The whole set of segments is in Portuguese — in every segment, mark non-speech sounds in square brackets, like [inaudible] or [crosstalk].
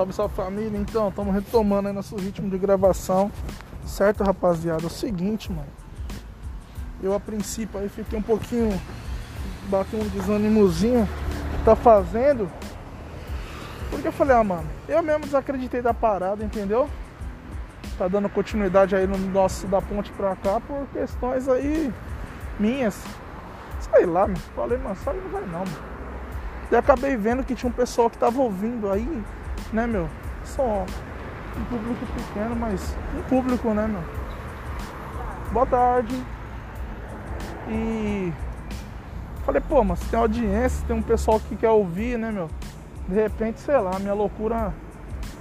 Salve, salve família. Então, estamos retomando aí nosso ritmo de gravação. Certo, rapaziada? É o seguinte, mano. Eu a princípio aí fiquei um pouquinho. Bati um desânimozinho. Tá fazendo. Porque eu falei, ah, mano, eu mesmo desacreditei da parada, entendeu? Tá dando continuidade aí no nosso da ponte pra cá por questões aí minhas. Sei lá, mano. Falei, mano, só não vai não, mano. E acabei vendo que tinha um pessoal que tava ouvindo aí, né, meu? Só um público pequeno, mas um público, né, meu? Boa tarde. E falei, pô, mas tem audiência, tem um pessoal que quer ouvir, né, meu? De repente, sei lá, minha loucura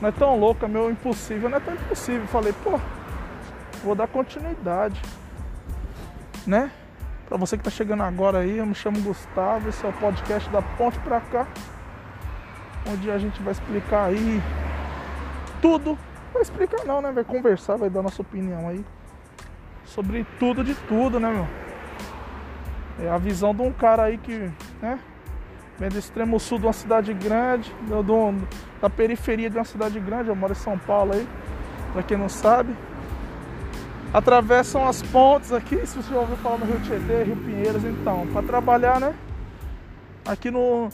não é tão louca, meu impossível não é tão impossível. Falei, pô, vou dar continuidade, né? Para você que está chegando agora aí, eu me chamo Gustavo, esse é o podcast da Ponte para cá, onde a gente vai explicar aí tudo. Vai explicar não, né? Vai conversar, vai dar nossa opinião aí sobre tudo de tudo, né, meu? É a visão de um cara aí que, né? Vem do extremo sul de uma cidade grande, do, do, da periferia de uma cidade grande, eu moro em São Paulo aí, pra quem não sabe atravessam as pontes aqui, se você já ouviu falar no Rio Tietê, Rio Pinheiros, então, para trabalhar, né? Aqui no,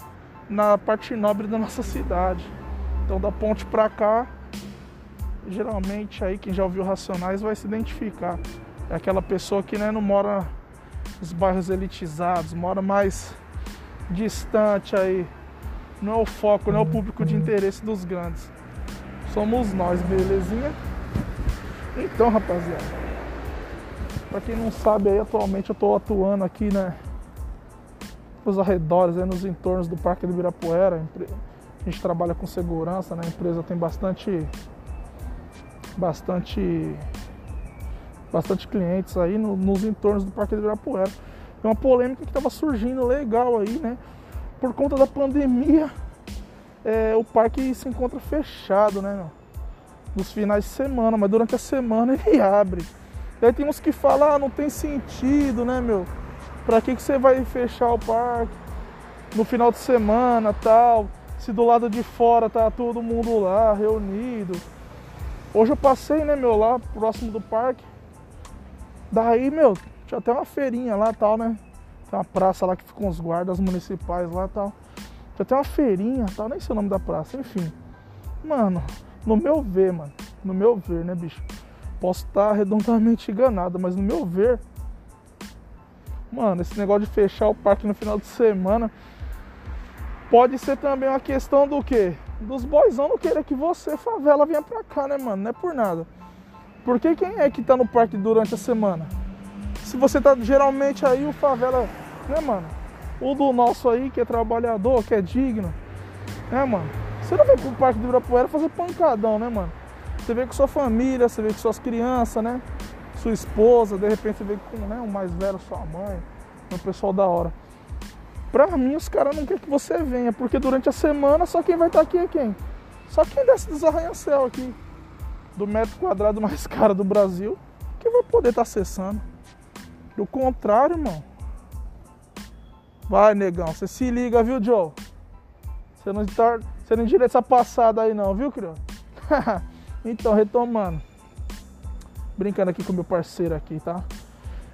na parte nobre da nossa cidade. Então, da ponte para cá, geralmente aí quem já ouviu Racionais vai se identificar. É aquela pessoa que né, não mora nos bairros elitizados, mora mais distante aí. Não é o foco, não é o público de interesse dos grandes. Somos nós, belezinha? Então, rapaziada. Para quem não sabe aí, atualmente eu estou atuando aqui, né? Nos arredores, aí, nos entornos do Parque do Ibirapuera. A gente trabalha com segurança, né? A empresa tem bastante. Bastante. Bastante clientes aí no, nos entornos do Parque do Ibirapuera. É uma polêmica que estava surgindo legal aí, né? Por conta da pandemia, é, o parque se encontra fechado, né? Nos finais de semana, mas durante a semana ele [laughs] abre. E aí tem uns que falam, ah, não tem sentido, né, meu? Pra que, que você vai fechar o parque no final de semana tal? Se do lado de fora tá todo mundo lá, reunido. Hoje eu passei, né, meu, lá próximo do parque. Daí, meu, tinha até uma feirinha lá tal, né? Tem uma praça lá que ficam os guardas municipais lá tal. Tinha até uma feirinha tal, nem sei o nome da praça, enfim. Mano, no meu ver, mano, no meu ver, né, bicho? Posso estar redondamente enganado, mas no meu ver, mano, esse negócio de fechar o parque no final de semana pode ser também uma questão do quê? Dos boizão não querer que você, favela, venha pra cá, né, mano? Não é por nada. Porque quem é que tá no parque durante a semana? Se você tá geralmente aí, o favela, né, mano? O do nosso aí, que é trabalhador, que é digno, né, mano? Você não vem pro parque do Ibirapuera fazer pancadão, né, mano? Você vê com sua família, você vê com suas crianças, né? Sua esposa, de repente você vê com né, o mais velho, sua mãe, um pessoal da hora. Pra mim, os caras não querem que você venha, porque durante a semana só quem vai estar aqui é quem? Só quem desce dos arranha-céu aqui, do metro quadrado mais [laughs] caro do Brasil, que vai poder estar acessando. Do contrário, irmão. Vai, negão, você se liga, viu, Joe? Você não, tá, você não endireita essa passada aí não, viu, criança? [laughs] Então, retomando. Brincando aqui com meu parceiro aqui, tá?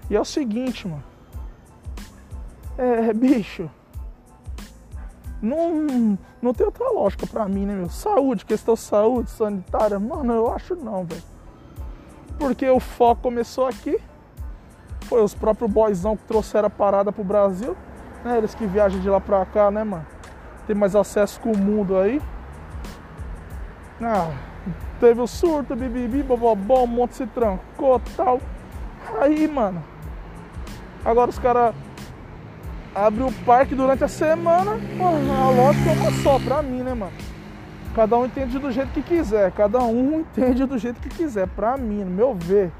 E é o seguinte, mano. É, bicho. Não, não tem outra lógica pra mim, né, meu? Saúde, questão saúde, sanitária. Mano, eu acho não, velho. Porque o foco começou aqui. Foi os próprios boyzão que trouxeram a parada pro Brasil. Né? Eles que viajam de lá pra cá, né, mano? Tem mais acesso com o mundo aí. Ah, Teve o surto, bibibi, bobobó, um monte se trancou tal. Aí, mano. Agora os caras abrem o parque durante a semana. Mano, a lógica é uma só pra mim, né, mano? Cada um entende do jeito que quiser. Cada um [laughs] entende do jeito que quiser. Pra mim, no meu ver.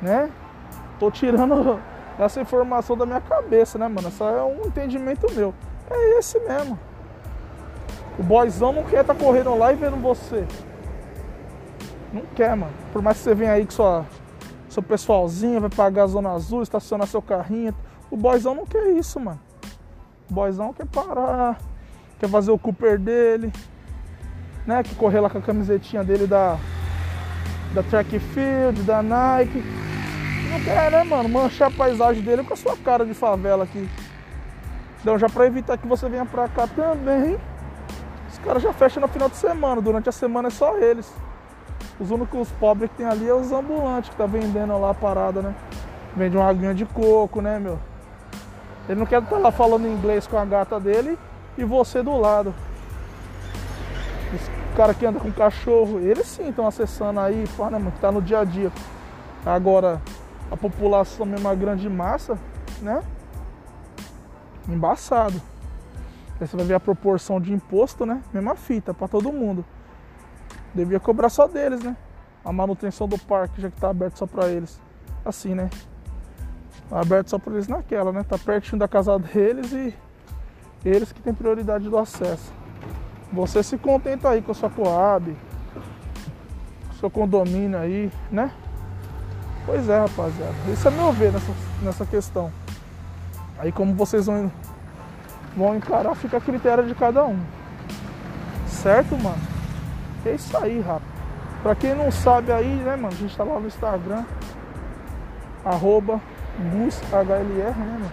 Né? Tô tirando [laughs] essa informação da minha cabeça, né, mano? Só é um entendimento meu. É esse mesmo. O boyzão não quer tá correndo lá e vendo você. Não quer, mano. Por mais que você venha aí com sua, seu pessoalzinho, vai pagar a zona azul, estacionar seu carrinho. O boyzão não quer isso, mano. O boyzão quer parar, quer fazer o Cooper dele. né? Que correr lá com a camisetinha dele da, da Track Field, da Nike. Não quer, né, mano? Manchar a paisagem dele com a sua cara de favela aqui. Então, já pra evitar que você venha pra cá também, os caras já fecham no final de semana. Durante a semana é só eles. Os únicos pobres que tem ali é os ambulantes que tá vendendo lá a parada, né? Vende uma aguinha de coco, né, meu? Ele não quer estar lá falando inglês com a gata dele e você do lado. Os caras que andam com cachorro, eles sim estão acessando aí, pô, né, mano? Que tá no dia a dia. Agora, a população mesmo, a grande massa, né? Embaçado. Aí você vai ver a proporção de imposto, né? Mesma fita para todo mundo. Devia cobrar só deles, né? A manutenção do parque, já que tá aberto só para eles. Assim, né? Tá aberto só para eles naquela, né? Tá pertinho da casa deles e eles que têm prioridade do acesso. Você se contenta aí com a sua Coab, seu condomínio aí, né? Pois é, rapaziada. Isso é meu ver nessa, nessa questão. Aí como vocês vão, vão encarar, fica a critério de cada um. Certo, mano? É isso aí, rapaz. Pra quem não sabe aí, né, mano? A gente tá lá no Instagram. Arroba GusHLR, né, mano?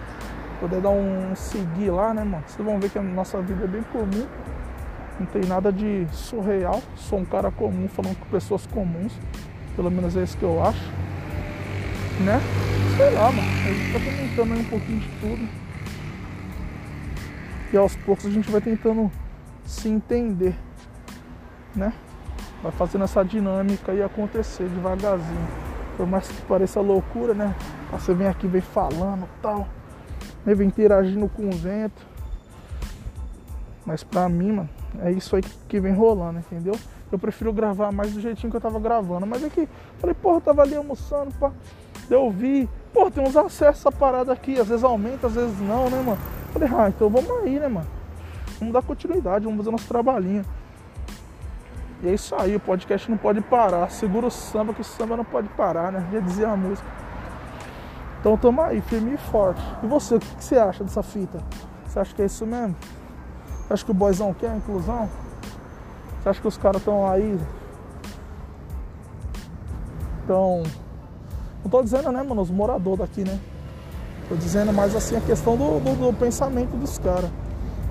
Poder dar um seguir lá, né, mano? Vocês vão ver que a nossa vida é bem comum. Não tem nada de surreal. Sou um cara comum falando com pessoas comuns. Pelo menos é isso que eu acho. Né? Sei lá, mano. A gente tá comentando aí um pouquinho de tudo. E aos poucos a gente vai tentando se entender. Né? Vai fazendo essa dinâmica aí acontecer devagarzinho. Por mais que pareça loucura, né? Você vem aqui, vem falando tal. Vem interagindo com o vento. Mas pra mim, mano, é isso aí que vem rolando, entendeu? Eu prefiro gravar mais do jeitinho que eu tava gravando. Mas é que, falei, porra, eu tava ali almoçando, pá. Eu vi, porra, tem uns acessos a parada aqui. Às vezes aumenta, às vezes não, né, mano? Falei, ah, então vamos aí, né, mano? Vamos dar continuidade, vamos fazer nosso trabalhinho. E é isso aí, o podcast não pode parar. Segura o samba, que o samba não pode parar, né? Já dizia a música. Então tamo aí, firme e forte. E você, o que você acha dessa fita? Você acha que é isso mesmo? Você acha que o boizão quer a inclusão? Você acha que os caras estão aí? Então. Não tô dizendo, né, mano, os moradores daqui, né? Tô dizendo mais assim a questão do, do, do pensamento dos caras.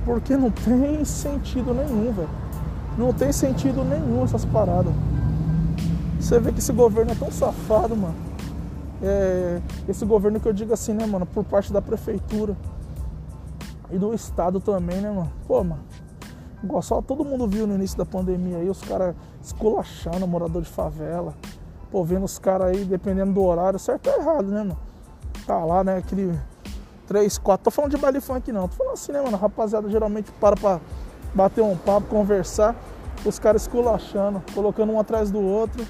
Porque não tem sentido nenhum, velho. Não tem sentido nenhum essas paradas. Você vê que esse governo é tão safado, mano. É, esse governo que eu digo assim, né, mano, por parte da prefeitura e do estado também, né, mano? Pô, mano, igual só todo mundo viu no início da pandemia aí, os caras esculachando morador de favela. Pô, vendo os caras aí, dependendo do horário, certo ou errado, né, mano? Tá lá, né, aquele 3, 4. Tô falando de baile funk não, tô falando assim, né, mano? rapaziada geralmente para pra bater um papo, conversar. Os caras esculachando, colocando um atrás do outro.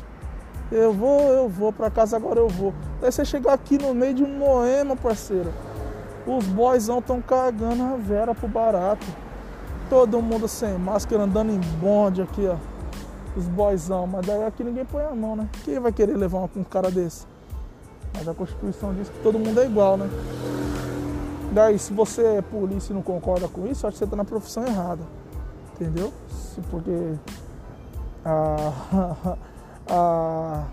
Eu vou, eu vou, pra casa agora eu vou. Daí você chegar aqui no meio de um moema, parceiro. Os boyzão tão cagando a vera pro barato. Todo mundo sem máscara, andando em bonde aqui, ó. Os boyzão. Mas daí aqui ninguém põe a mão, né? Quem vai querer levar um cara desse? Mas a Constituição diz que todo mundo é igual, né? Daí, se você é polícia e não concorda com isso, acho que você tá na profissão errada. Entendeu? Porque a, a,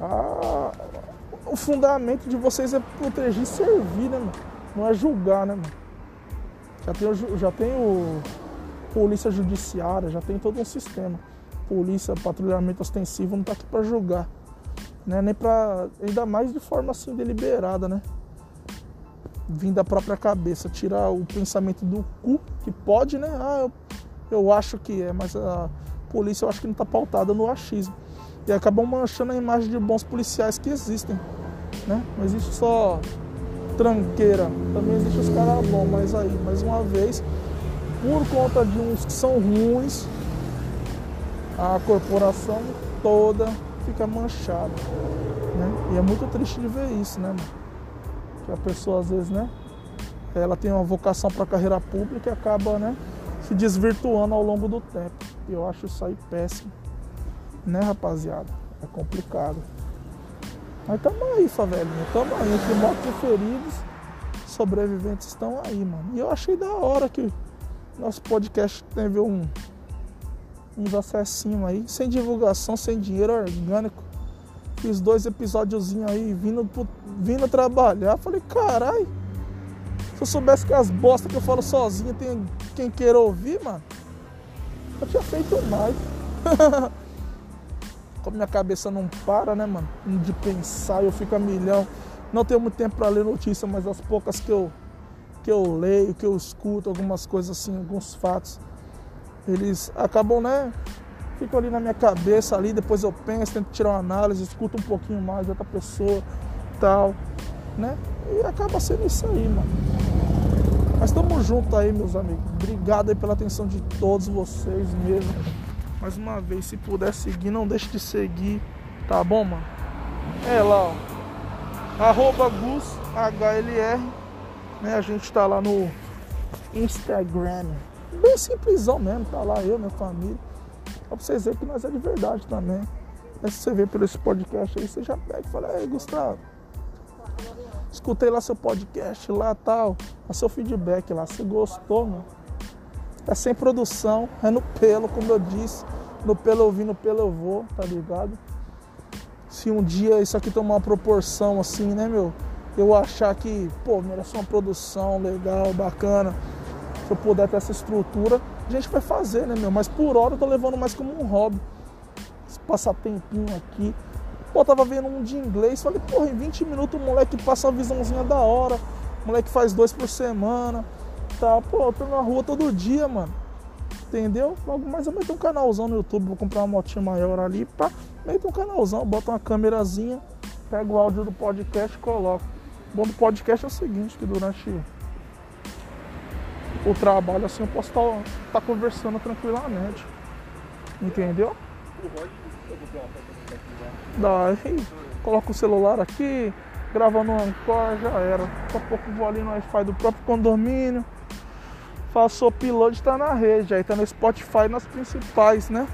a, o fundamento de vocês é proteger e servir, né, mano? Não é julgar, né, mano? Já tem, já tem o polícia judiciária, já tem todo um sistema. Polícia, patrulhamento ostensivo não tá aqui para julgar, né? Nem para ainda mais de forma assim deliberada, né? Vim da própria cabeça, tirar o pensamento do cu, que pode, né? Ah, eu, eu acho que é, mas a polícia eu acho que não tá pautada no achismo. E acabam manchando a imagem de bons policiais que existem. Né? Não existe só tranqueira, também existe os caras bons, mas aí, mais uma vez, por conta de uns que são ruins, a corporação toda fica manchada. Né? E é muito triste de ver isso, né, mano? Que a pessoa às vezes, né? Ela tem uma vocação para carreira pública e acaba, né? Se desvirtuando ao longo do tempo. E eu acho isso aí péssimo né, rapaziada? É complicado. Mas tamo aí, favelinha. Tamo aí. Entre mortos e feridos, sobreviventes estão aí, mano. E eu achei da hora que nosso podcast teve um, uns acessinhos aí, sem divulgação, sem dinheiro orgânico. Fiz dois episódiozinhos aí, vindo, vindo trabalhar. Falei, carai, se eu soubesse que as bostas que eu falo sozinho tem quem queira ouvir, mano, eu tinha feito mais. [laughs] Como minha cabeça não para, né, mano? De pensar, eu fico a milhão. Não tenho muito tempo para ler notícia, mas as poucas que eu, que eu leio, que eu escuto, algumas coisas assim, alguns fatos, eles acabam, né? Ficam ali na minha cabeça ali, depois eu penso, tento tirar uma análise, escuto um pouquinho mais de outra pessoa, tal, né? E acaba sendo isso aí, mano. Mas tamo junto aí, meus amigos. Obrigado aí pela atenção de todos vocês mesmo. Mais uma vez, se puder seguir, não deixe de seguir, tá bom, mano? É lá, ó. Arroba Gus HLR. Né? A gente tá lá no Instagram. Bem simplesão mesmo, tá lá eu, minha família. Pra vocês verem que nós é de verdade também. Mas se você ver pelo esse podcast aí, você já pega e fala, ei Gustavo, escutei lá seu podcast lá tal, a seu feedback lá, se gostou, mano. É sem produção, é no pelo, como eu disse. No pelo eu vim, no pelo eu vou, tá ligado? Se um dia isso aqui tomar uma proporção assim, né, meu? Eu achar que, pô, merece uma produção legal, bacana se eu puder ter essa estrutura, a gente vai fazer, né, meu? Mas por hora eu tô levando mais como um hobby. Passar tempinho aqui. Pô, tava vendo um de inglês, falei, porra, em 20 minutos o moleque passa uma visãozinha da hora, o moleque faz dois por semana, tá? Pô, eu tô na rua todo dia, mano. Entendeu? Logo mais eu meto um canalzão no YouTube, vou comprar uma motinha maior ali, pá, meto um canalzão, boto uma câmerazinha, pego o áudio do podcast e coloco. O bom do podcast é o seguinte, que durante o trabalho, assim eu posso estar tá, tá conversando tranquilamente. Entendeu? Daí coloco o celular aqui, grava no Anchor, já era. Daqui a pouco vou ali no Wi-Fi do próprio condomínio. Faço o upload, tá na rede, aí tá no Spotify nas principais, né?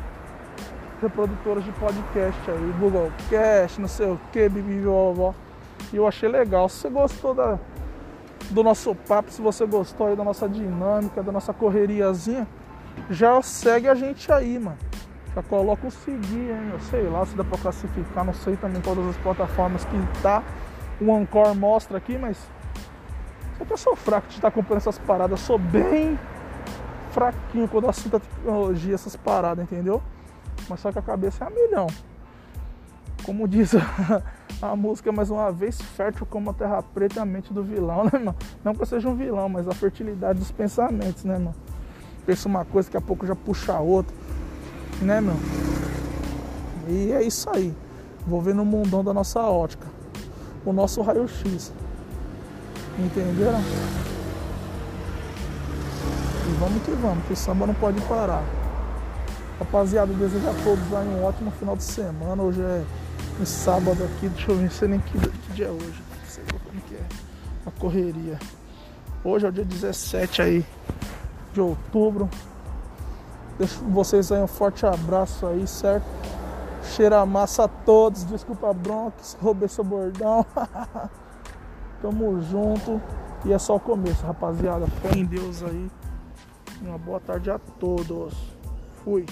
Reprodutoras de podcast aí, Google Cast, não sei o que, bibi. E eu achei legal. Se você gostou da, do nosso papo, se você gostou aí da nossa dinâmica, da nossa correriazinha, já segue a gente aí, mano. Já coloca o seguir, hein? Eu sei lá se dá pra classificar, não sei também todas as plataformas que tá. O Anchor mostra aqui, mas. Eu sou fraco de estar acompanhando essas paradas. Eu sou bem fraquinho quando assunto a tecnologia, essas paradas, entendeu? Mas só que a cabeça é a milhão. Como diz [laughs] a música mais uma vez fértil como a terra preta a mente do vilão, né, mano? Não que eu seja um vilão, mas a fertilidade dos pensamentos, né, mano? Pensa uma coisa, daqui a pouco já puxa a outra, né, meu? E é isso aí. Vou ver no mundão da nossa ótica. O nosso raio-x. Entenderam? E vamos que vamos, que o samba não pode parar. Rapaziada, desejo a todos aí um ótimo final de semana. Hoje é um sábado aqui, deixa eu ver, não sei nem que, que dia é hoje, não sei como que é a correria. Hoje é o dia 17 aí de outubro. Deixo vocês aí um forte abraço aí, certo? Cheira massa a todos, desculpa Bronx, roubei seu bordão. [laughs] Tamo junto. E é só o começo, rapaziada. Fé em Deus aí. Uma boa tarde a todos. Fui.